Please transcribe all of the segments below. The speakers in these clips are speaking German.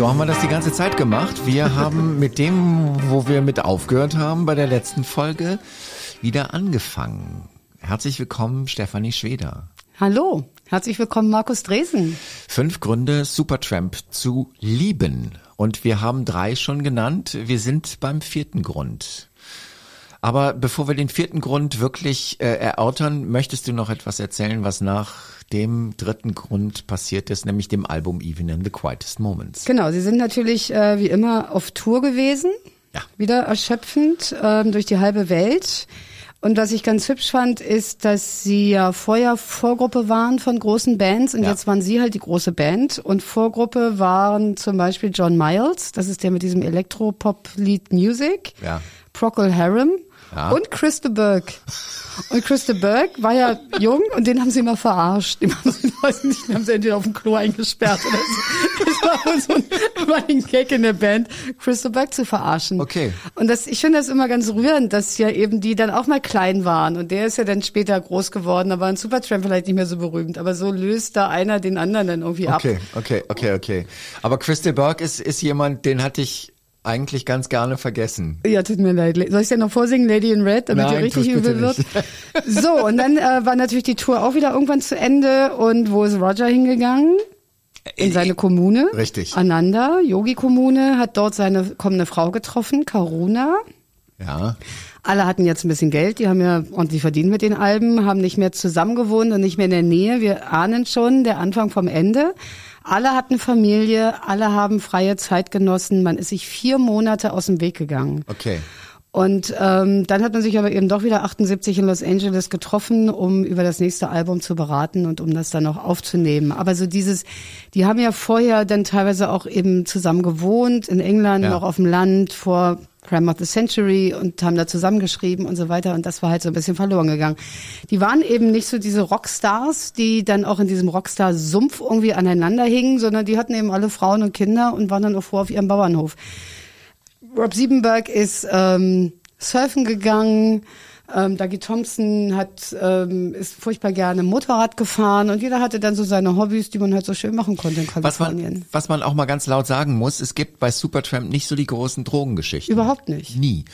So haben wir das die ganze Zeit gemacht. Wir haben mit dem, wo wir mit aufgehört haben bei der letzten Folge, wieder angefangen. Herzlich willkommen, Stefanie Schweder. Hallo, herzlich willkommen, Markus Dresen. Fünf Gründe, Supertramp zu lieben. Und wir haben drei schon genannt. Wir sind beim vierten Grund. Aber bevor wir den vierten Grund wirklich äh, erörtern, möchtest du noch etwas erzählen, was nach dem dritten Grund passiert ist, nämlich dem Album Even in the Quietest Moments. Genau, sie sind natürlich äh, wie immer auf Tour gewesen. Ja. Wieder erschöpfend ähm, durch die halbe Welt. Und was ich ganz hübsch fand, ist, dass sie ja vorher Vorgruppe waren von großen Bands und Ja. jetzt waren sie halt die große Band. Und Vorgruppe waren zum Beispiel John Miles, das ist der mit diesem Elektropop-Lied Music, Ja. Procol Harum Ja. und Chris de Burgh. Und Chris de Burgh war ja jung und den haben sie immer verarscht. Den haben sie, weiß nicht, den haben sie entweder auf dem Klo eingesperrt oder so. Das war so ein Running Gag in der Band, Chris de Burgh zu verarschen. Okay. Und das, ich finde das immer ganz rührend, dass ja eben die dann auch mal klein waren. Und der ist ja dann später groß geworden, da war ein Supertramp vielleicht nicht mehr so berühmt. Aber so löst da einer den anderen dann irgendwie ab. Okay, okay, okay, okay. Aber Crystal Burke ist, ist jemand, den hatte ich eigentlich ganz gerne vergessen. Ja, tut mir leid. Soll ich denn noch vorsingen, Lady in Red, damit Nein, ihr richtig übel wird? So, und dann äh, war natürlich die Tour auch wieder irgendwann zu Ende. Und wo ist Roger hingegangen? In seine Kommune. Richtig. Ananda, Yogi-Kommune, hat dort seine kommende Frau getroffen, Karuna. Ja. Alle hatten jetzt ein bisschen Geld, die haben ja ordentlich verdient mit den Alben, haben nicht mehr zusammen gewohnt und nicht mehr in der Nähe. Wir ahnen schon der Anfang vom Ende. Alle hatten Familie, alle haben freie Zeit genossen. Man ist sich vier Monate aus dem Weg gegangen. Okay. Und ähm, dann hat man sich aber eben doch wieder 78 in Los Angeles getroffen, um über das nächste Album zu beraten und um das dann auch aufzunehmen. Aber so dieses, die haben ja vorher dann teilweise auch eben zusammen gewohnt, in England, Ja. noch auf dem Land, vor Crime of the Century und haben da zusammengeschrieben und so weiter. Und das war halt so ein bisschen verloren gegangen. Die waren eben nicht so diese Rockstars, die dann auch in diesem Rockstar-Sumpf irgendwie aneinander hingen, sondern die hatten eben alle Frauen und Kinder und waren dann auch froh auf ihrem Bauernhof. Rob Siebenberg ist ähm, surfen gegangen. Ähm, Dougie Thompson hat ähm, ist furchtbar gerne Motorrad gefahren und jeder hatte dann so seine Hobbys, die man halt so schön machen konnte in Was Kalifornien. man, was man auch mal ganz laut sagen muss, es gibt bei Supertramp nicht so die großen Drogengeschichten. Überhaupt nicht. Nie.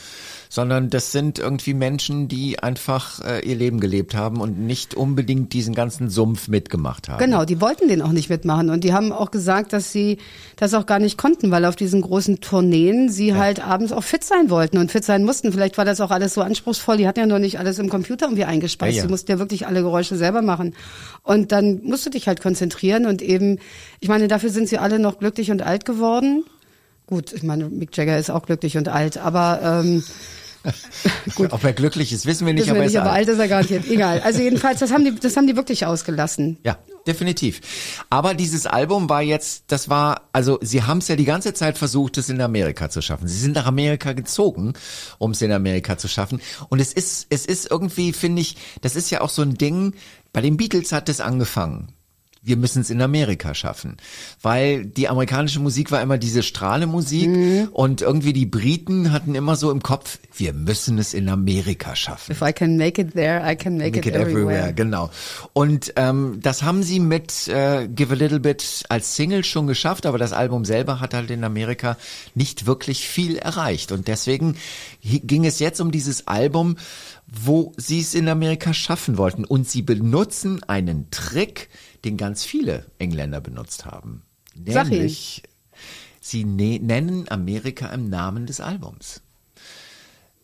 Sondern das sind irgendwie Menschen, die einfach äh, ihr Leben gelebt haben und nicht unbedingt diesen ganzen Sumpf mitgemacht haben. Genau, die wollten den auch nicht mitmachen und die haben auch gesagt, dass sie das auch gar nicht konnten, weil auf diesen großen Tourneen sie halt abends auch fit sein wollten und fit sein mussten. Vielleicht war das auch alles so anspruchsvoll, die hatten ja noch nicht alles im Computer irgendwie eingespeist, Ja, ja. die mussten ja wirklich alle Geräusche selber machen. Und dann musst du dich halt konzentrieren und eben, ich meine, dafür sind sie alle noch glücklich und alt geworden. Gut, ich meine, Mick Jagger ist auch glücklich und alt, aber ähm, Gut. Ob er glücklich ist, wissen wir nicht, wissen aber wir er ist nicht, aber alt. alt ist er garantiert. Egal. Also jedenfalls, das haben die, das haben die wirklich ausgelassen. Ja, definitiv. Aber dieses Album war jetzt, das war, also sie haben es ja die ganze Zeit versucht, es in Amerika zu schaffen. Sie sind nach Amerika gezogen, um es in Amerika zu schaffen. Und es ist, es ist irgendwie, finde ich, das ist ja auch so ein Ding, bei den Beatles hat es angefangen. Wir müssen es in Amerika schaffen. Weil die amerikanische Musik war immer diese Strahlemusik Mhm. und irgendwie die Briten hatten immer so im Kopf, wir müssen es in Amerika schaffen. If I can make it there, I can make, Make it, it everywhere. everywhere, genau. Und ähm, das haben sie mit äh, Give a Little Bit als Single schon geschafft, aber das Album selber hat halt in Amerika nicht wirklich viel erreicht. Und deswegen ging es jetzt um dieses Album, wo sie es in Amerika schaffen wollten. Und sie benutzen einen Trick, den ganz viele Engländer benutzt haben. Nämlich, sie ne nennen Amerika im Namen des Albums.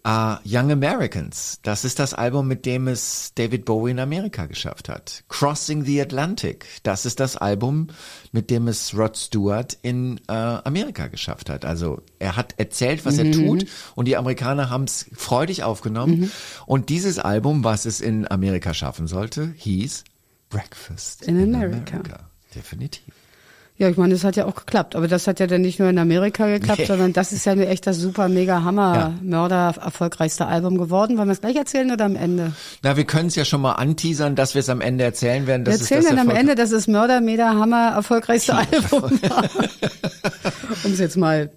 Uh, Young Americans, das ist das Album, mit dem es David Bowie in Amerika geschafft hat. Crossing the Atlantic, das ist das Album, mit dem es Rod Stewart in äh, Amerika geschafft hat. Also er hat erzählt, was er tut und die Amerikaner haben es freudig aufgenommen. Und dieses Album, was es in Amerika schaffen sollte, hieß Breakfast In America. Definitiv. Ja, ich meine, das hat ja auch geklappt. Aber das hat ja dann nicht nur in Amerika geklappt, Nee. sondern das ist ja nur echt das super, mega Hammer, Ja. Mörder, erfolgreichste Album geworden. Wollen wir es gleich erzählen oder am Ende? Na, wir können es ja schon mal anteasern, dass wir es am Ende erzählen werden. Wir erzählen dann am Ende, dass es Mörder, Mega, Hammer, erfolgreichste Album war. um es jetzt mal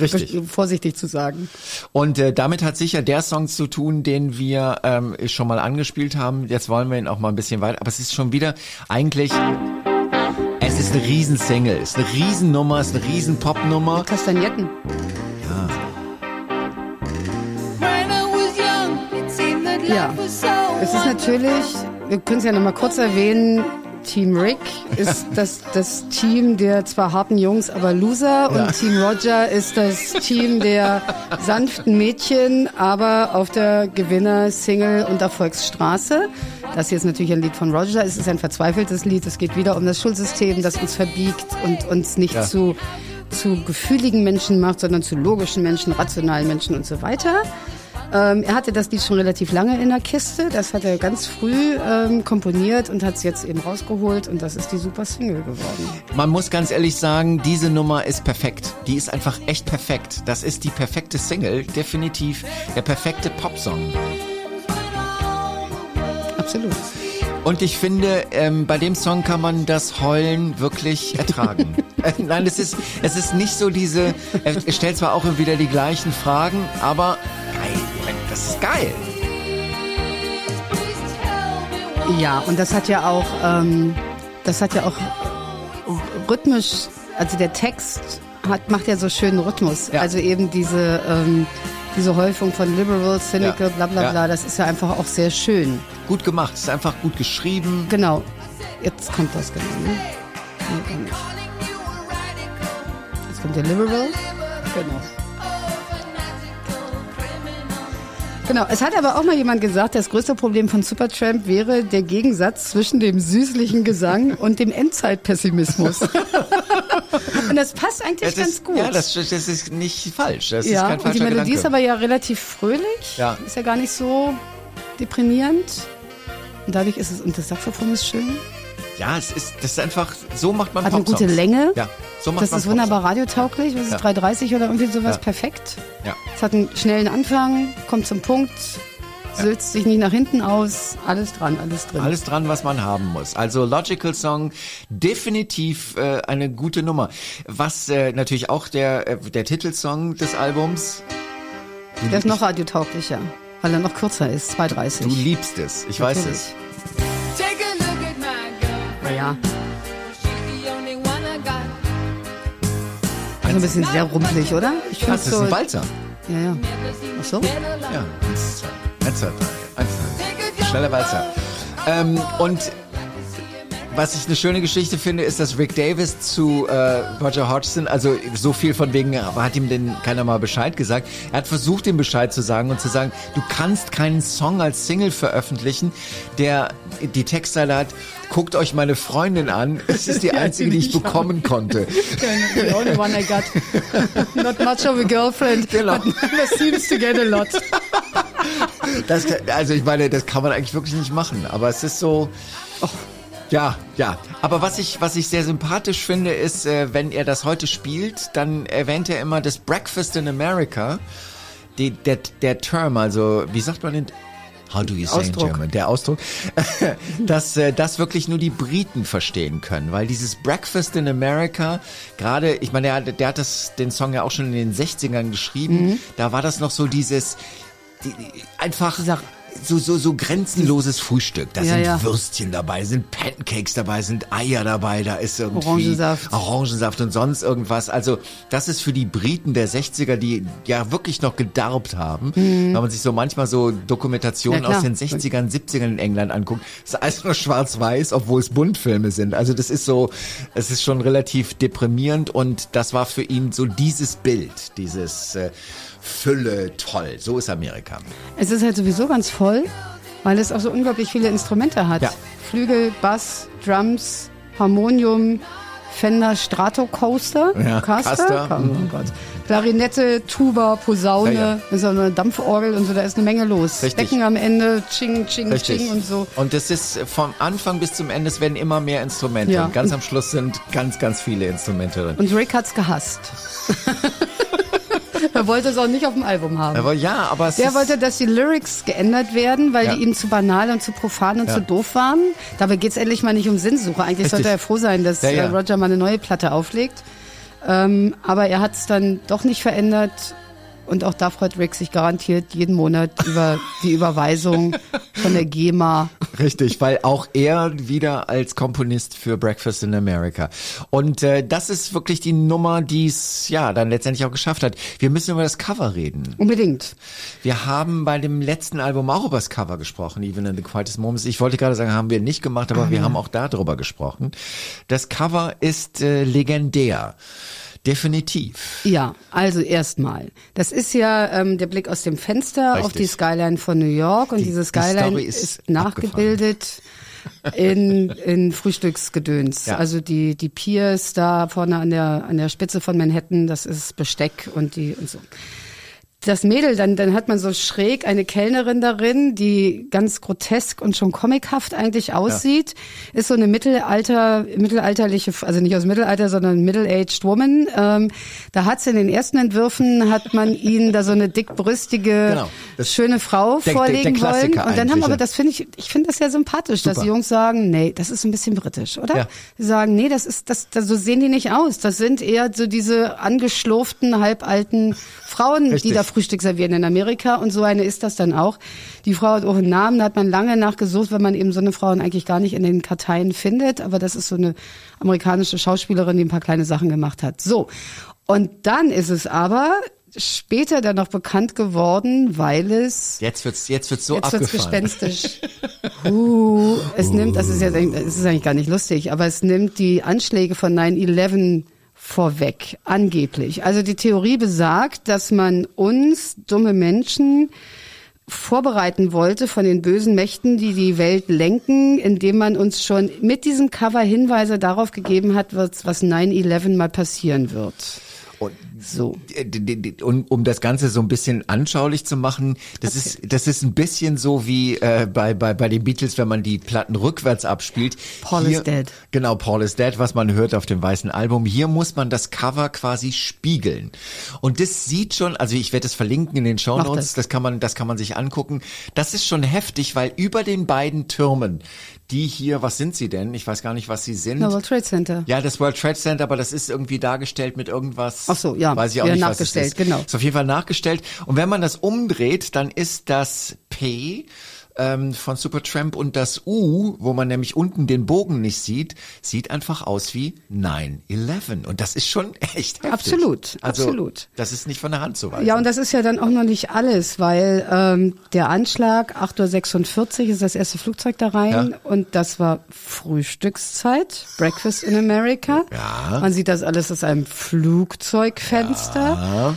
Richtig. vorsichtig zu sagen. Und äh, damit hat sicher der Song zu tun, den wir ähm, schon mal angespielt haben. Jetzt wollen wir ihn auch mal ein bisschen weiter. Aber es ist schon wieder eigentlich. Es ist eine Riesensingle, es ist eine Riesennummer, es ist eine Riesen-Popnummer. Kastagnetten. Ja. Es ist natürlich, wir können es ja nochmal kurz erwähnen, Team Rick ist das, das Team der zwar harten Jungs, aber Loser und Ja. Team Roger ist das Team der sanften Mädchen, aber auf der Gewinner, Single und Erfolgsstraße. Das hier ist natürlich ein Lied von Roger. Es ist ein verzweifeltes Lied. Es geht wieder um das Schulsystem, das uns verbiegt und uns nicht Ja. zu, zu gefühligen Menschen macht, sondern zu logischen Menschen, rationalen Menschen und so weiter. Ähm, er hatte das Lied schon relativ lange in der Kiste. Das hat er ganz früh ähm, komponiert und hat es jetzt eben rausgeholt und das ist die super Single geworden. Man muss ganz ehrlich sagen, diese Nummer ist perfekt. Die ist einfach echt perfekt. Das ist die perfekte Single, definitiv der perfekte Popsong. Absolut. Und ich finde, ähm, bei dem Song kann man das Heulen wirklich ertragen. äh, nein, es ist, es ist nicht so diese, er stellt zwar auch immer wieder die gleichen Fragen, aber das ist geil. Ja, und das hat ja auch, ähm, das hat ja auch rhythmisch, also der Text hat, macht ja so schönen Rhythmus. Ja. Also eben diese, ähm, diese Häufung von liberal, cynical, Ja. bla bla Ja. bla, das ist ja einfach auch sehr schön. Gut gemacht, ist einfach gut geschrieben. Genau. Jetzt kommt das genau, ne? Jetzt kommt der Liberal. Genau. Genau, es hat aber auch mal jemand gesagt, das größte Problem von Supertramp wäre der Gegensatz zwischen dem süßlichen Gesang und dem Endzeitpessimismus. und das passt eigentlich Es ganz ist, gut. Ja, das, das ist nicht falsch. Das ist ja, kein und die Melodie Gedanke. ist aber ja relativ fröhlich. Ja. Ist ja gar nicht so deprimierend. Und dadurch ist es, und das Saxophon ist schön. ja, es ist, das ist einfach, so macht man Hat eine gute Länge. Ja, so macht Das ist wunderbar radiotauglich. Was ist Ja. 330 oder irgendwie sowas? Ja. Perfekt. Ja. Es hat einen schnellen Anfang, kommt zum Punkt, sülzt sich nicht nach hinten aus. Alles dran, alles drin. Alles dran, was man haben muss. Also Logical Song, definitiv äh, eine gute Nummer. Was äh, natürlich auch der, äh, der Titelsong des Albums, Der ist noch radiotauglicher, weil er noch kürzer ist, 230. du liebst es, ich weiß Natürlich. es. Take a look at my girl. Naja, also ein bisschen sehr rumpelig, oder? Ich finde Das ist so. ein Walzer. Ja, ja. Ach so? Ja, eins, zwei, eins, zwei, drei, eins, zwei. Schneller Walzer. Ähm, und was ich eine schöne Geschichte finde, ist, dass Rick Davis zu äh, Roger Hodgson, also so viel von wegen, aber hat ihm denn keiner mal Bescheid gesagt. Er hat versucht, ihm Bescheid zu sagen und zu sagen, du kannst keinen Song als Single veröffentlichen, der die Textzeile hat, guckt euch meine Freundin an, es ist die einzige, die ich bekommen konnte. The only one I got. Not much of a girlfriend, Genau. but never seems to get a lot. Das, also ich meine, das kann man eigentlich wirklich nicht machen, aber es ist so. oh, Ja, ja. Aber was ich, was ich sehr sympathisch finde, ist, äh, wenn er das heute spielt, dann erwähnt er immer das Breakfast in America. Die, der, der Term, also wie sagt man in How do you say in Ausdruck. German? Der Ausdruck, dass äh, das wirklich nur die Briten verstehen können, weil dieses Breakfast in America, gerade, ich meine, der, hat- der hat das, den Song ja auch schon in den 60ern geschrieben, Mhm. da war das noch so dieses, die, die, einfach so, so, so grenzenloses Frühstück. Da Ja, sind ja. Würstchen dabei, sind Pancakes dabei, sind Eier dabei, da ist irgendwie Orangensaft. Orangensaft und sonst irgendwas. Also das ist für die Briten der 60er, die ja wirklich noch gedarbt haben, wenn man sich so manchmal so Dokumentationen Mhm. Ja, aus den 60ern, 70ern in England anguckt, ist alles nur schwarz-weiß, obwohl es Buntfilme sind. Also das ist so, es ist schon relativ deprimierend und das war für ihn so dieses Bild, dieses äh, Fülle, toll. So ist Amerika. Es ist halt sowieso ganz voll, weil es auch so unglaublich viele Instrumente hat. Ja. Flügel, Bass, Drums, Harmonium, Fender Stratocaster, Ja, Caster, Caster, oh Gott. Klarinette, Tuba, Posaune, Ja, ja. auch eine Dampforgel und so, da ist eine Menge los. Richtig. Becken am Ende, Ching, Ching, Richtig. Ching und so. Und das ist vom Anfang bis zum Ende, es werden immer mehr Instrumente. Ja. Und ganz am Schluss sind ganz, ganz viele Instrumente drin. Und Rick hat's gehasst. er wollte es auch nicht auf dem Album haben. Aber ja, aber es Der wollte, dass die Lyrics geändert werden, weil Ja. die ihm zu banal und zu profan und Ja. zu doof waren. Dabei geht's endlich mal nicht um Sinnsuche. Eigentlich Richtig. sollte er froh sein, dass Ja, äh, Roger mal eine neue Platte auflegt. Ähm, aber er hat's dann doch nicht verändert. Und auch da freut Rick sich garantiert jeden Monat über die Überweisung von der GEMA. Richtig, weil auch er wieder als Komponist für Breakfast in America. Und äh, das ist wirklich die Nummer, die es ja dann letztendlich auch geschafft hat. Wir müssen über das Cover reden. Unbedingt. Wir haben bei dem letzten Album auch über das Cover gesprochen, Even in the Quietest Moments. Ich wollte gerade sagen, haben wir nicht gemacht, aber wir haben auch darüber gesprochen. Das Cover ist äh, legendär. Definitiv. Ja, also erstmal. Das ist ja ähm, der Blick aus dem Fenster auf Richtig. die Skyline von New York und Die- diese die Skyline Story ist, ist nachgebildet in, in Frühstücksgedöns. Ja. Also die, die Piers da vorne an der, an der Spitze von Manhattan, das ist Besteck und die und so. Das Mädel, dann, dann hat man so schräg eine Kellnerin darin, die ganz grotesk und schon comichaft eigentlich aussieht. Ist so eine Mittelalter, mittelalterliche, also nicht aus dem Mittelalter, sondern Middle-aged Woman. Ähm, da hat sie in den ersten Entwürfen, hat man ihnen da so eine dickbrüstige, Genau. Das- schöne Frau der- der vorlegen wollen. Und dann haben aber, ja. das finde ich, ich finde das ja sympathisch, dass Super. die Jungs sagen, nee, das ist ein bisschen britisch, oder? Ja. Sie sagen, nee, das ist, das, das, so sehen die nicht aus. Das sind eher so diese angeschlurften, halbalten Frauen, Richtig. die da Frühstück servieren in Amerika. Und so eine ist das dann auch. Die Frau hat auch einen Namen, da hat man lange nachgesucht, weil man eben so eine Frauen eigentlich gar nicht in den Karteien findet. Aber das ist so eine amerikanische Schauspielerin, die ein paar kleine Sachen gemacht hat. So. Und dann ist es aber später dann noch bekannt geworden, weil es Jetzt wird's, jetzt wird's so Jetzt wird's gespenstisch. Uh, es nimmt, das ist ja, es ist eigentlich gar nicht lustig, aber es nimmt die Anschläge von 9/11 vorweg, angeblich. Also die Theorie besagt, dass man uns dumme Menschen vorbereiten wollte von den bösen Mächten, die die Welt lenken, indem man uns schon mit diesem Cover Hinweise darauf gegeben hat, was was 9/11 mal passieren wird. Und So. Und um das Ganze so ein bisschen anschaulich zu machen, das ist das ist ein bisschen so wie äh, bei bei bei den Beatles, wenn man die Platten rückwärts abspielt. Paul is dead. Genau, Paul is dead, was man hört auf dem weißen Album. Hier muss man das Cover quasi spiegeln. Und das sieht schon, also ich werde es verlinken in den Show Notes, das. das kann man das kann man sich angucken. Das ist schon heftig, weil über den beiden Türmen, die hier, was sind sie denn? Ich weiß gar nicht, was sie sind. Na, World Trade Center. Ja, das World Trade Center, aber das ist irgendwie dargestellt mit irgendwas. Ach so, ja, Weiß ich auch wieder nicht, was es nachgestellt, ist. genau. Ist auf jeden Fall nachgestellt. Und wenn man das umdreht, dann ist das P ähm, von Supertramp und das U, wo man nämlich unten den Bogen nicht sieht, sieht einfach aus wie 9-11. Und das ist schon echt heftig. Absolut, also, absolut. Das ist nicht von der Hand zu weisen. Ja, und das ist ja dann auch noch nicht alles, weil ähm, der Anschlag 8.46 Uhr ist das erste Flugzeug da rein Ja. und das war Frühstückszeit, Breakfast in America. Ja. Man sieht das alles aus einem Flugzeugfenster. Ja.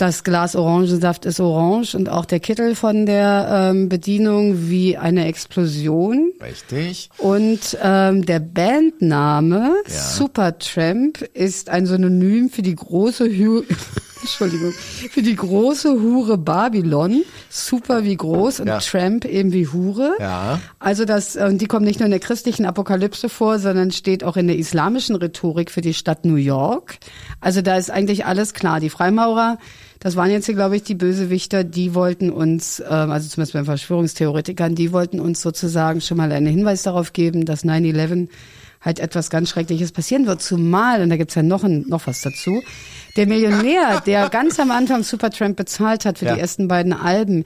Das Glas Orangensaft ist orange und auch der Kittel von der ähm, Bedienung wie eine Explosion. Richtig. Und ähm, der Bandname Ja. Supertramp ist ein Synonym für die große Hu Entschuldigung, für die große Hure Babylon. Super wie groß und Ja. Tramp eben wie Hure. Ja. Also das, äh, die kommt nicht nur in der christlichen Apokalypse vor, sondern steht auch in der islamischen Rhetorik für die Stadt New York. Also da ist eigentlich alles klar. Die Freimaurer, das waren jetzt hier, glaube ich, die Bösewichter, die wollten uns, ähm, also zumindest bei den Verschwörungstheoretikern, die wollten uns sozusagen schon mal einen Hinweis darauf geben, dass 9-11 halt etwas ganz Schreckliches passieren wird. Zumal, und da gibt's ja noch, ein, noch was dazu, der Millionär, der ganz am Anfang Supertramp bezahlt hat für Ja. die ersten beiden Alben,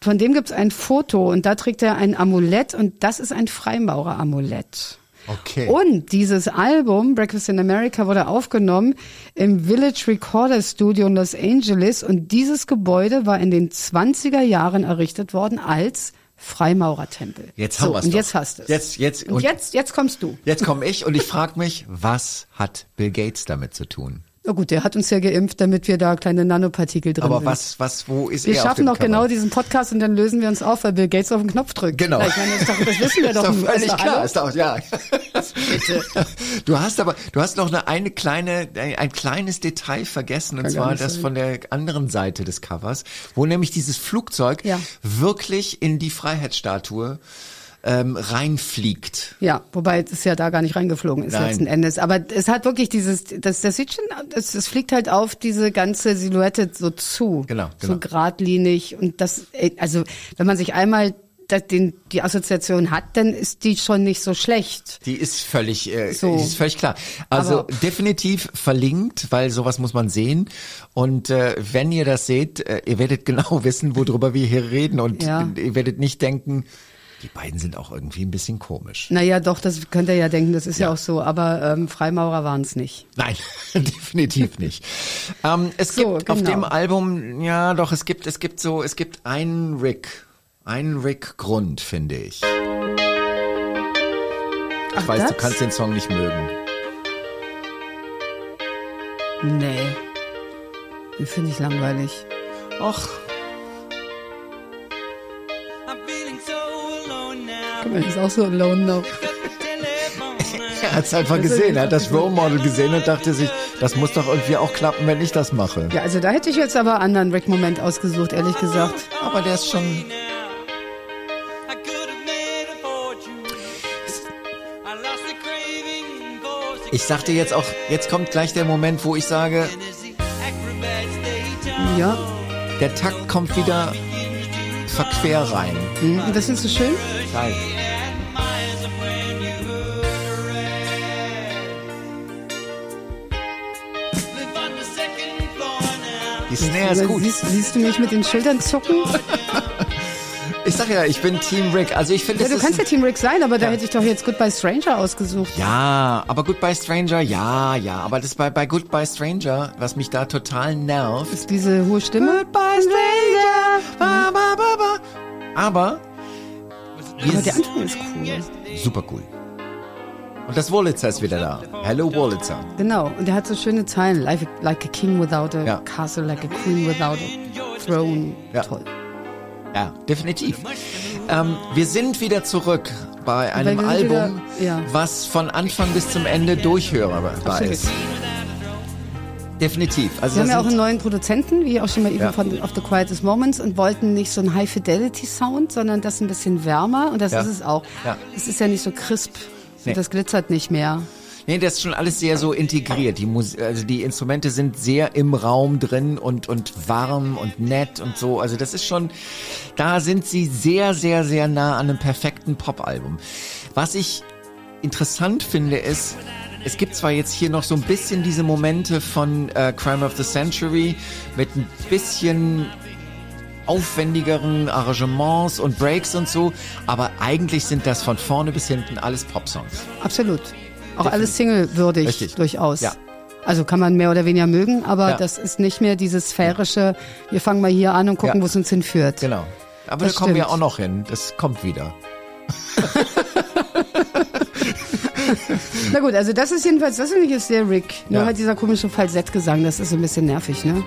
von dem gibt's ein Foto und da trägt er ein Amulett und das ist ein Freimaurer-Amulett. Okay. Und dieses Album, Breakfast in America, wurde aufgenommen im Village Recorder Studio in Los Angeles und dieses Gebäude war in den 20er Jahren errichtet worden als Freimaurertempel. Jetzt haben so, wir's Und doch. jetzt hast du es. Jetzt- jetzt- und und- jetzt, jetzt kommst du. Jetzt komme ich und ich frage mich, was hat Bill Gates damit zu tun? Na gut, der hat uns ja geimpft, damit wir da kleine Nanopartikel drin Aber sind. was, was, wo ist Wir er auf schaffen doch genau diesen Podcast und dann lösen wir uns auf, weil Bill Gates auf den Knopf drückt. Genau. Ich meine, das, doch, das wissen wir ist doch. doch völlig klar. Ist doch, ja. Du hast aber, du hast noch eine, eine kleine, ein kleines Detail vergessen, und Kann gar zwar das sein. von der anderen Seite des Covers, wo nämlich dieses Flugzeug Ja. wirklich in die Freiheitsstatue ähm, reinfliegt. Ja, wobei es ja da gar nicht reingeflogen ist Nein. letzten Endes. Aber es hat wirklich dieses, das, das sieht schon, es, es fliegt halt auf diese ganze Silhouette so zu. Genau, genau. So geradlinig und das, äh, also wenn man sich einmal den, die Assoziation hat, dann ist die schon nicht so schlecht. Die ist völlig, äh, So. die ist völlig klar. Also Aber- definitiv verlinkt, weil sowas muss man sehen. Und äh, wenn ihr das seht, äh, ihr werdet genau wissen, worüber wir hier reden. Und Ja. ihr werdet nicht denken, die beiden sind auch irgendwie ein bisschen komisch. Naja, doch, das könnt ihr ja denken, das ist ja, Ja. auch so, aber ähm, Freimaurer waren es nicht. Nein, definitiv nicht. Ähm, es So, gibt auf genau. dem Album, ja doch, es gibt, es gibt so, es gibt einen Rick, einen Rick-Grund, finde ich. Ich Ach, weiß, du das? kannst den Song nicht mögen. Nee. Den finde ich langweilig. Och, mal, ist auch so alone now. Telephone. er hat es einfach gesehen, er hat das Role Model gesehen und dachte sich, das muss doch irgendwie auch klappen, wenn ich das mache. Ja, also da hätte ich jetzt aber einen anderen Rick-Moment ausgesucht, ehrlich gesagt. Aber der ist schon, ich sagte jetzt auch, jetzt kommt gleich der Moment, wo ich sage, Ja, der Takt kommt wieder verquer rein. hm, und das findest du schön? Geil. Die Snare ist gut. Siehst, siehst du mich mit den Schultern zucken? Ich sag ja, ich bin Team Rick. Also ich finde, Ja, du kannst ja Team Rick sein, aber da hätte ich doch jetzt Goodbye Stranger ausgesucht. Ja, aber Goodbye Stranger, ja, ja. Aber das bei, bei Goodbye Stranger, was mich da total nervt. Ist diese hohe Stimme? Goodbye Stranger! Ba, ba, ba, ba. Aber Aber der Anfang ist cool. super cool. Und das Wurlitzer ist wieder da. Hello Wurlitzer. Genau, und der hat so schöne Zeilen. Like a, like a king without a Ja. castle, like a queen without a throne. Ja. Toll. Ja, definitiv. Ähm, wir sind wieder zurück bei einem Album, wieder- ja. was von Anfang bis zum Ende durchhörbar ist. Definitiv. Also Wir haben ja auch einen neuen Produzenten, wie auch schon mal eben Ja. von Of the Quietest Moments und wollten nicht so einen High-Fidelity-Sound, sondern das ein bisschen wärmer und das Ja. ist es auch. Ja. Es ist ja nicht so crisp Nee. das glitzert nicht mehr. Nee, das ist schon alles sehr so integriert. Die Mus also die Instrumente sind sehr im Raum drin und und warm und nett und so. Also das ist schon, da sind sie sehr sehr sehr nah an einem perfekten Popalbum. Was ich interessant finde ist, es gibt zwar jetzt hier noch so ein bisschen diese Momente von äh, Crime of the Century mit ein bisschen aufwendigeren Arrangements und Breaks und so, aber eigentlich sind das von vorne bis hinten alles Popsongs. Absolut. Auch alles singlewürdig Richtig. durchaus. Ja. Also kann man mehr oder weniger mögen, aber Ja. das ist nicht mehr dieses sphärische, wir fangen mal hier an und gucken, Ja. wo es uns hinführt. Genau. Aber Das da kommen wir stimmt. auch noch hin. Das kommt wieder. Na gut, also das ist jedenfalls, das finde ich ist sehr Rick. Nur Ja. halt dieser komische Falsettgesang, das ist so ein bisschen nervig, ne?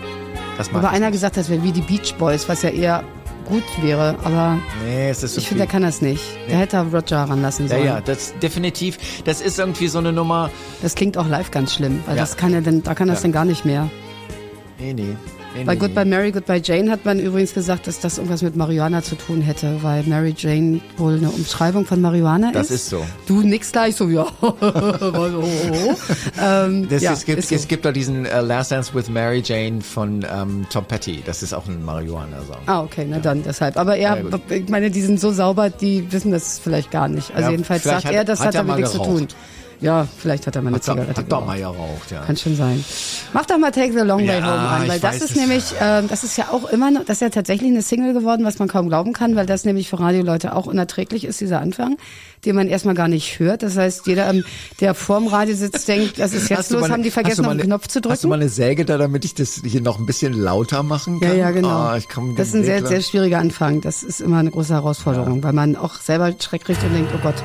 Das mag Aber einer nicht. gesagt, das wäre wie die Beach Boys, was ja eher gut wäre, aber Nee, es ist so ich finde, der kann das nicht. Der hätte Roger ranlassen ja, sollen. ja, das definitiv. Das ist irgendwie so eine Nummer. Das klingt auch live ganz schlimm, weil Ja. das kann er denn, da kann das Ja. dann gar nicht mehr. Nee, nee. Nee Bei nee, Goodbye. Mary, Goodbye Jane hat man übrigens gesagt, dass das irgendwas mit Marihuana zu tun hätte, weil Mary Jane wohl eine Umschreibung von Marihuana Das ist. ist so. Du nix gleich so, ja. ähm, Das ja, es, gibt, ist so. es gibt da diesen äh, Last Dance with Mary Jane von ähm, Tom Petty. Das ist auch ein Marihuana-Song. Ah, okay, na dann deshalb. Aber er, Ja, ich meine, die sind so sauber, die wissen das vielleicht gar nicht. Also Ja, jedenfalls sagt hat- er, das hat hat, damit nichts zu tun. Ja, vielleicht hat er mal eine Hat, Zigarette hat doch mal geraucht, ja. Kann schon sein. Mach doch mal Take the Long Way Ja, Home an, weil das ist nämlich, ähm, das ist ja auch immer noch, das ist ja tatsächlich eine Single geworden, was man kaum glauben kann, weil das nämlich für Radioleute auch unerträglich ist, dieser Anfang, den man erstmal gar nicht hört. Das heißt, jeder, ähm, der vorm Radio sitzt, denkt, das ist jetzt los, mal eine- haben die vergessen, auf den Knopf zu drücken. Hast du mal eine Säge da, damit ich das hier noch ein bisschen lauter machen Ja, kann? ja, genau. Ah, ich komm, das ist ein sehr, sehr schwieriger Anfang. Das ist immer eine große Herausforderung, weil man auch selber Schreck kriegt und denkt, oh Gott.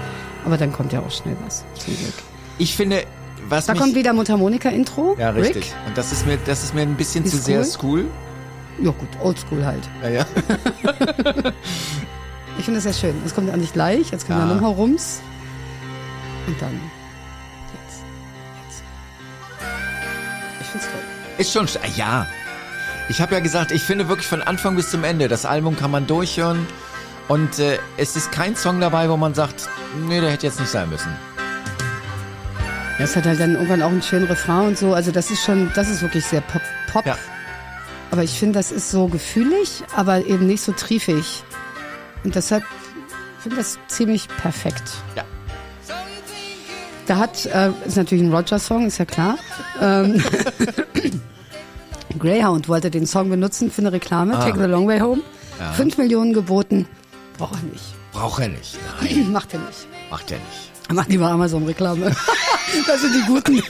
Aber dann kommt ja auch schnell was. Zum Glück. Ich finde, was Da kommt wieder Mundharmonika-Intro. ja, richtig. Rick. Und das ist mir, das ist mir ein bisschen Ist zu sehr cool? school. Ja gut, oldschool halt. Ja, ja. Ich finde es sehr schön. Es kommt ja nicht gleich, jetzt kommen Ja. dann nochmal Rums. Und dann jetzt. Jetzt. Ich finde es toll. Ist schon, ja. Ich habe ja gesagt, ich finde wirklich von Anfang bis zum Ende, das Album kann man durchhören und äh, es ist kein Song dabei, wo man sagt, nee, der hätte jetzt nicht sein müssen. Ja, es hat halt dann irgendwann auch einen schönen Refrain und so. Also das ist schon, das ist wirklich sehr Pop. Pop. Ja. Aber ich finde, das ist so gefühlig, aber eben nicht so triefig. Und deshalb finde das ziemlich perfekt. Ja. Da hat, äh, ist natürlich ein Roger-Song, ist ja klar. Ähm, Greyhound wollte den Song benutzen für eine Reklame, Take the Long Way Home. Fünf Millionen geboten, braucht er nicht. Braucht er nicht. Nein, Macht er nicht. macht er nicht. Er macht lieber Amazon-Reklame. das sind die Guten.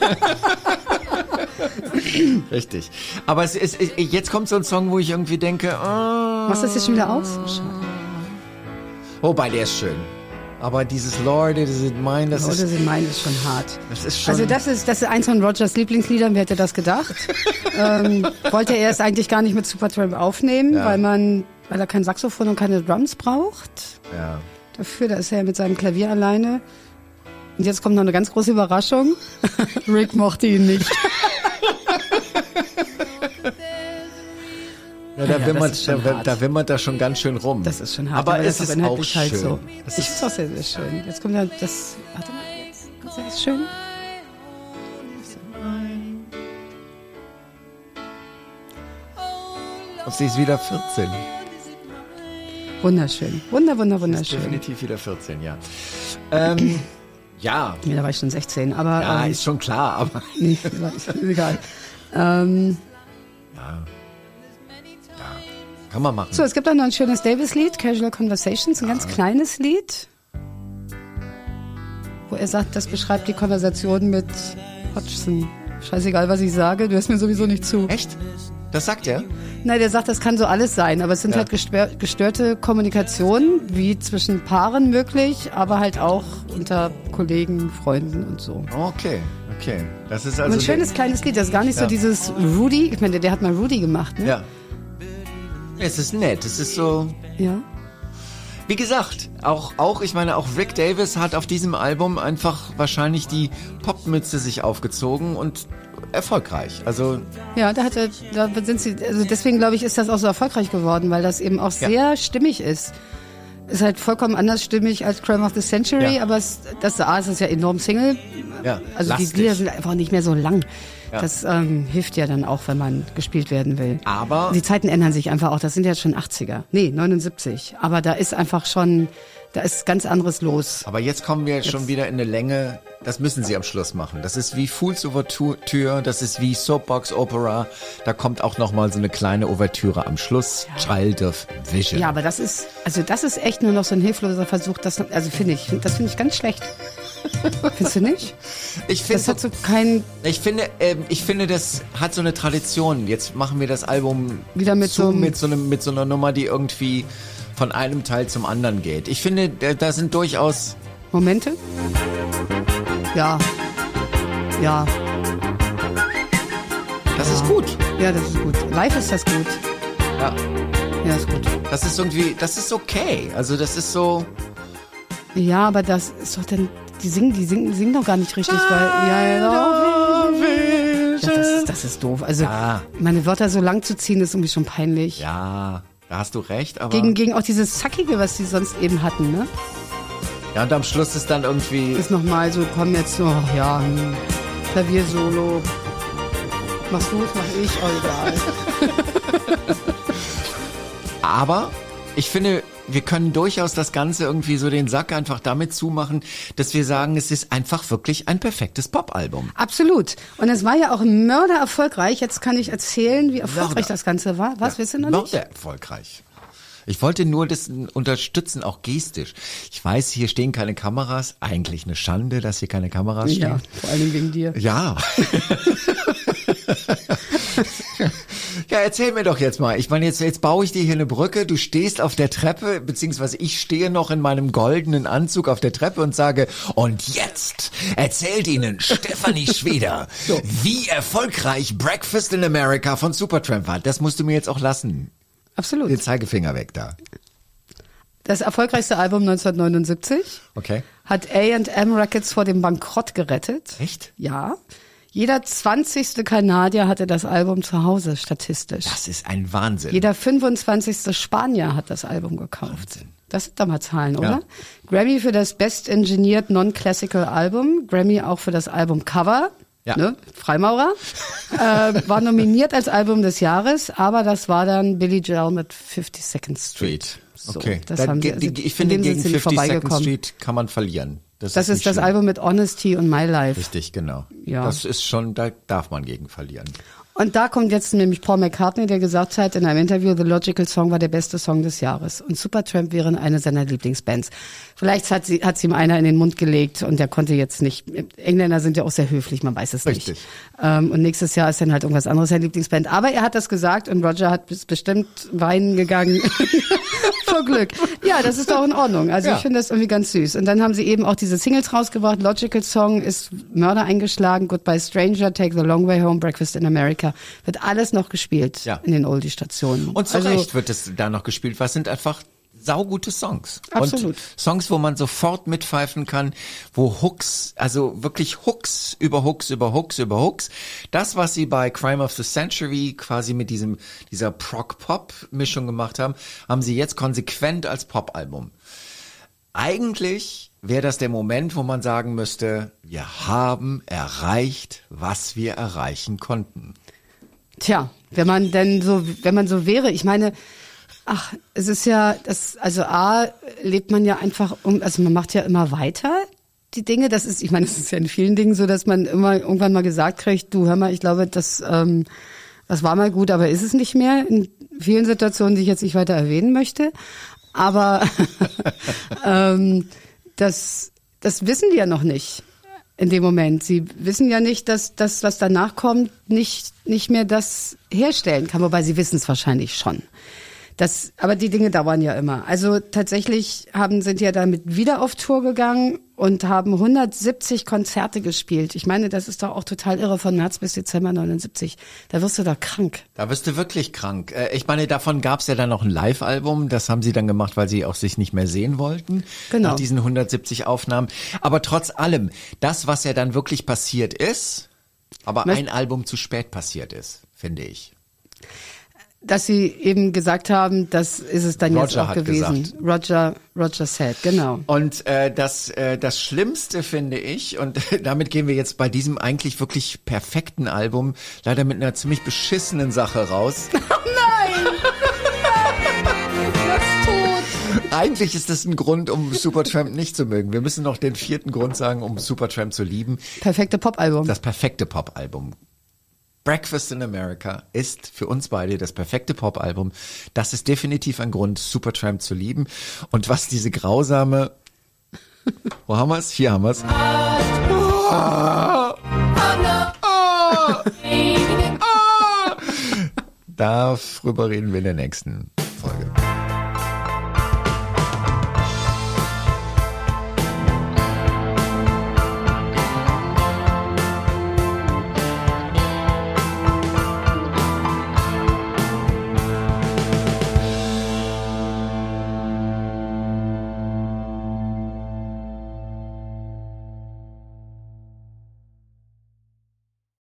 Richtig. Aber es ist, jetzt kommt so ein Song, wo ich irgendwie denke, oh, Machst du das jetzt schon wieder aus? Wobei der ist schön. Aber dieses Lord, is it mine, das Leute ist, sind meinen ist schon hart. das ist schon. Also das ist, das ist eins von Rogers Lieblingsliedern, wer hätte das gedacht? ähm, wollte er es eigentlich gar nicht mit Supertramp aufnehmen, Ja. weil man, weil er kein Saxophon und keine Drums braucht. ja. Dafür, da ist er mit seinem Klavier alleine. Und jetzt kommt noch eine ganz große Überraschung. Rick mochte ihn nicht. Ja, da, Ja, ist schon da, da wimmert er schon ganz schön rum. Das ist schon hart. Aber, es das ist auch schön. halt so. Es Ich ist, finde es auch sehr, sehr schön. Jetzt kommt ja das, warte mal, jetzt kommt das schön. und sie ist wieder 14. Wunderschön. Wunder, wunder, wunderschön. definitiv wieder 14, ja. Ähm, ja, Ja, da war ich schon 16, aber ja, ähm, ist schon klar, aber nee, egal. Ähm, kann man machen. so, es gibt auch noch ein schönes Davis-Lied, Casual Conversations, ein Ah. ganz kleines Lied, wo er sagt, das beschreibt die Konversation mit Hodgson. Scheißegal, was ich sage, du hörst mir sowieso nicht zu. Echt? Das sagt er? Nein, der sagt, das kann so alles sein, aber es sind Ja. halt gestör gestörte Kommunikationen, wie zwischen Paaren möglich, aber halt auch unter Kollegen, Freunden und so. Okay, okay. Das ist also ein schönes kleines Lied, das ist gar nicht so Ja. dieses Rudy, ich meine, der hat mal Rudy gemacht, ne? Ja. Es ist nett. Es ist so. Ja. Wie gesagt, auch, auch, ich meine, auch Rick Davis hat auf diesem Album einfach wahrscheinlich die Popmütze sich aufgezogen und erfolgreich. Also, Ja, da hat er, da sind sie, also deswegen glaube ich, ist das auch so erfolgreich geworden, weil das eben auch Ja. sehr stimmig ist. Ist halt vollkommen anders stimmig als Crime of the Century, Ja. aber es, das A ist ja enorm Single. Ja, also lastig. die Lieder sind einfach nicht mehr so lang. Ja. Das ähm, hilft ja dann auch, wenn man gespielt werden will. aber Die Zeiten ändern sich einfach auch. Das sind ja schon 80er. Nee, 79. Aber da ist einfach schon, da ist ganz anderes los. Aber jetzt kommen wir schon wieder in eine Länge, das müssen sie am Schluss machen. Das ist wie Fools Ouvertüre, das ist wie Soapbox Opera. Da kommt auch noch mal so eine kleine Ouvertüre am Schluss. Child of Vision. Ja, aber das ist, also das ist echt nur noch so ein hilfloser Versuch. Das, also finde ich, das finde ich ganz schlecht. Findest du nicht? ich Das finde, hat so kein, ich finde, ähm, ich finde, das hat so eine Tradition. Jetzt machen wir das Album Wieder mit zu, so mit so einem, mit so einer Nummer, die irgendwie von einem Teil zum anderen geht. Ich finde, da, sind durchaus, Momente? Ja. Ja. das ist gut. Ja, das ist gut. Live ist das gut. Ja, Ja, ist gut. das ist irgendwie, das ist okay. Also das ist so. Ja, aber das ist doch dann, die singen, die singen, singen doch gar nicht richtig, weil, ja, ja, ja das, ist, das ist doof. Also, Ja. meine Wörter so lang zu ziehen, ist irgendwie schon peinlich. Ja, da hast du recht, aber. Gegen, gegen auch dieses Zackige, was die sonst eben hatten, ne? ja, und am Schluss ist dann irgendwie. Ist nochmal so, komm jetzt so, ach ja, hm, Klaviersolo. Machst du, mach ich, oh, egal. Aber ich finde, wir können durchaus das Ganze irgendwie so den Sack einfach damit zumachen, dass wir sagen, es ist einfach wirklich ein perfektes Popalbum. Absolut. Und es war ja auch mörder erfolgreich. Jetzt kann ich erzählen, wie erfolgreich Mörder. das Ganze war. Was, wisst ihr noch nicht? Sehr erfolgreich. Ich wollte nur das unterstützen, auch gestisch. Ich weiß, hier stehen keine Kameras. Eigentlich eine Schande, dass hier keine Kameras stehen. Ja, vor Dingen wegen dir. Ja. ja, erzähl mir doch jetzt mal. Ich meine, jetzt, jetzt baue ich dir hier eine Brücke. Du stehst auf der Treppe, beziehungsweise ich stehe noch in meinem goldenen Anzug auf der Treppe und sage, und jetzt erzählt Ihnen Stephanie Schweder, wie erfolgreich Breakfast in America von Supertramp war. Das musst du mir jetzt auch lassen. Absolut. Den Zeigefinger weg da. Das erfolgreichste Album 1979 Okay. hat A&M Records vor dem Bankrott gerettet. Echt? Ja. Jeder 20. Kanadier hatte das Album zu Hause, statistisch. Das ist ein Wahnsinn. Jeder 25. Spanier hat das Album gekauft. Wahnsinn. Das sind doch mal Zahlen, oder? Ja. Grammy für das Best Engineered Non-Classical Album, Grammy auch für das Album Cover, Ja. ne? Freimaurer, äh, war nominiert als Album des Jahres, aber das war dann Billy Joel mit 52nd Street. Street. So, Okay, das Dann haben ge- also die- ich in finde gegen sind sie nicht 50 Second vorbeigekommen. Street kann man verlieren. Das, Das ist nicht das schlimm. Album mit Honesty und My Life. Richtig, genau. Ja. Das ist schon, da darf man gegen verlieren. Und da kommt jetzt nämlich Paul McCartney, der gesagt hat in einem Interview, The Logical Song war der beste Song des Jahres. Und Supertramp wäre eine seiner Lieblingsbands. Vielleicht hat sie, hat sie ihm einer in den Mund gelegt und der konnte jetzt nicht. Engländer sind ja auch sehr höflich, man weiß es Richtig. nicht. Ähm, und nächstes Jahr ist dann halt irgendwas anderes seine Lieblingsband. Aber er hat das gesagt und Roger hat bestimmt weinen gegangen. Vor Glück. Ja, das ist doch in Ordnung. Also Ja. ich finde das irgendwie ganz süß. Und dann haben sie eben auch diese Singles rausgebracht. Logical Song ist Mörder eingeschlagen, Goodbye Stranger, Take the Long Way Home, Breakfast in America. Wird alles noch gespielt Ja. in den Oldie-Stationen. Und zu also, Recht wird es da noch gespielt, weil es sind einfach saugute Songs. Absolut. Und Songs, wo man sofort mitpfeifen kann, wo Hooks, also wirklich Hooks über Hooks über Hooks über Hooks. Das, was sie bei Crime of the Century quasi mit diesem, dieser Prog-Pop-Mischung gemacht haben, haben sie jetzt konsequent als Pop-Album. Eigentlich wäre das der Moment, wo man sagen müsste, wir haben erreicht, was wir erreichen konnten. Tja, wenn man denn so, wenn man so wäre, ich meine, ach, es ist ja, das, also A, lebt man ja einfach um, also man macht ja immer weiter die Dinge. Das ist, ich meine, es ist ja in vielen Dingen so, dass man immer irgendwann mal gesagt kriegt, du hör mal, ich glaube, das, ähm, das war mal gut, aber ist es nicht mehr. In vielen Situationen, die ich jetzt nicht weiter erwähnen möchte. Aber ähm, das, das wissen die ja noch nicht in dem Moment. Sie wissen ja nicht, dass das, was danach kommt, nicht, nicht mehr das herstellen kann, wobei sie wissen es wahrscheinlich schon. Das, aber die Dinge dauern ja immer. Also tatsächlich haben, sind ja damit wieder auf Tour gegangen und haben 170 Konzerte gespielt. Ich meine, das ist doch auch total irre von März bis Dezember 79. Da wirst du doch krank. Da bist du wirklich krank. Äh, Ich meine, davon gab es ja dann noch ein Live-Album. Das haben sie dann gemacht, weil sie auch sich nicht mehr sehen wollten. Genau. Nach diesen 170 Aufnahmen. Aber trotz allem, das, was ja dann wirklich passiert ist, aber Was- ein Album zu spät passiert ist, finde ich. Dass sie eben gesagt haben, das ist es dann jetzt Roger auch hat gewesen. gesagt. Roger, Roger said, genau. Und äh, das, äh, das Schlimmste finde ich, und damit gehen wir jetzt bei diesem eigentlich wirklich perfekten Album leider mit einer ziemlich beschissenen Sache raus. Eigentlich ist das ein Grund, um Supertramp nicht zu mögen. Wir müssen noch den vierten Grund sagen, um Supertramp zu lieben. Perfekte Popalbum. Das perfekte Popalbum. Breakfast in America ist für uns beide das perfekte Popalbum. Das ist definitiv ein Grund, Supertramp zu lieben. Und was diese grausame, wo haben wir es? Hier haben wir es. Darüber reden wir in der nächsten Folge.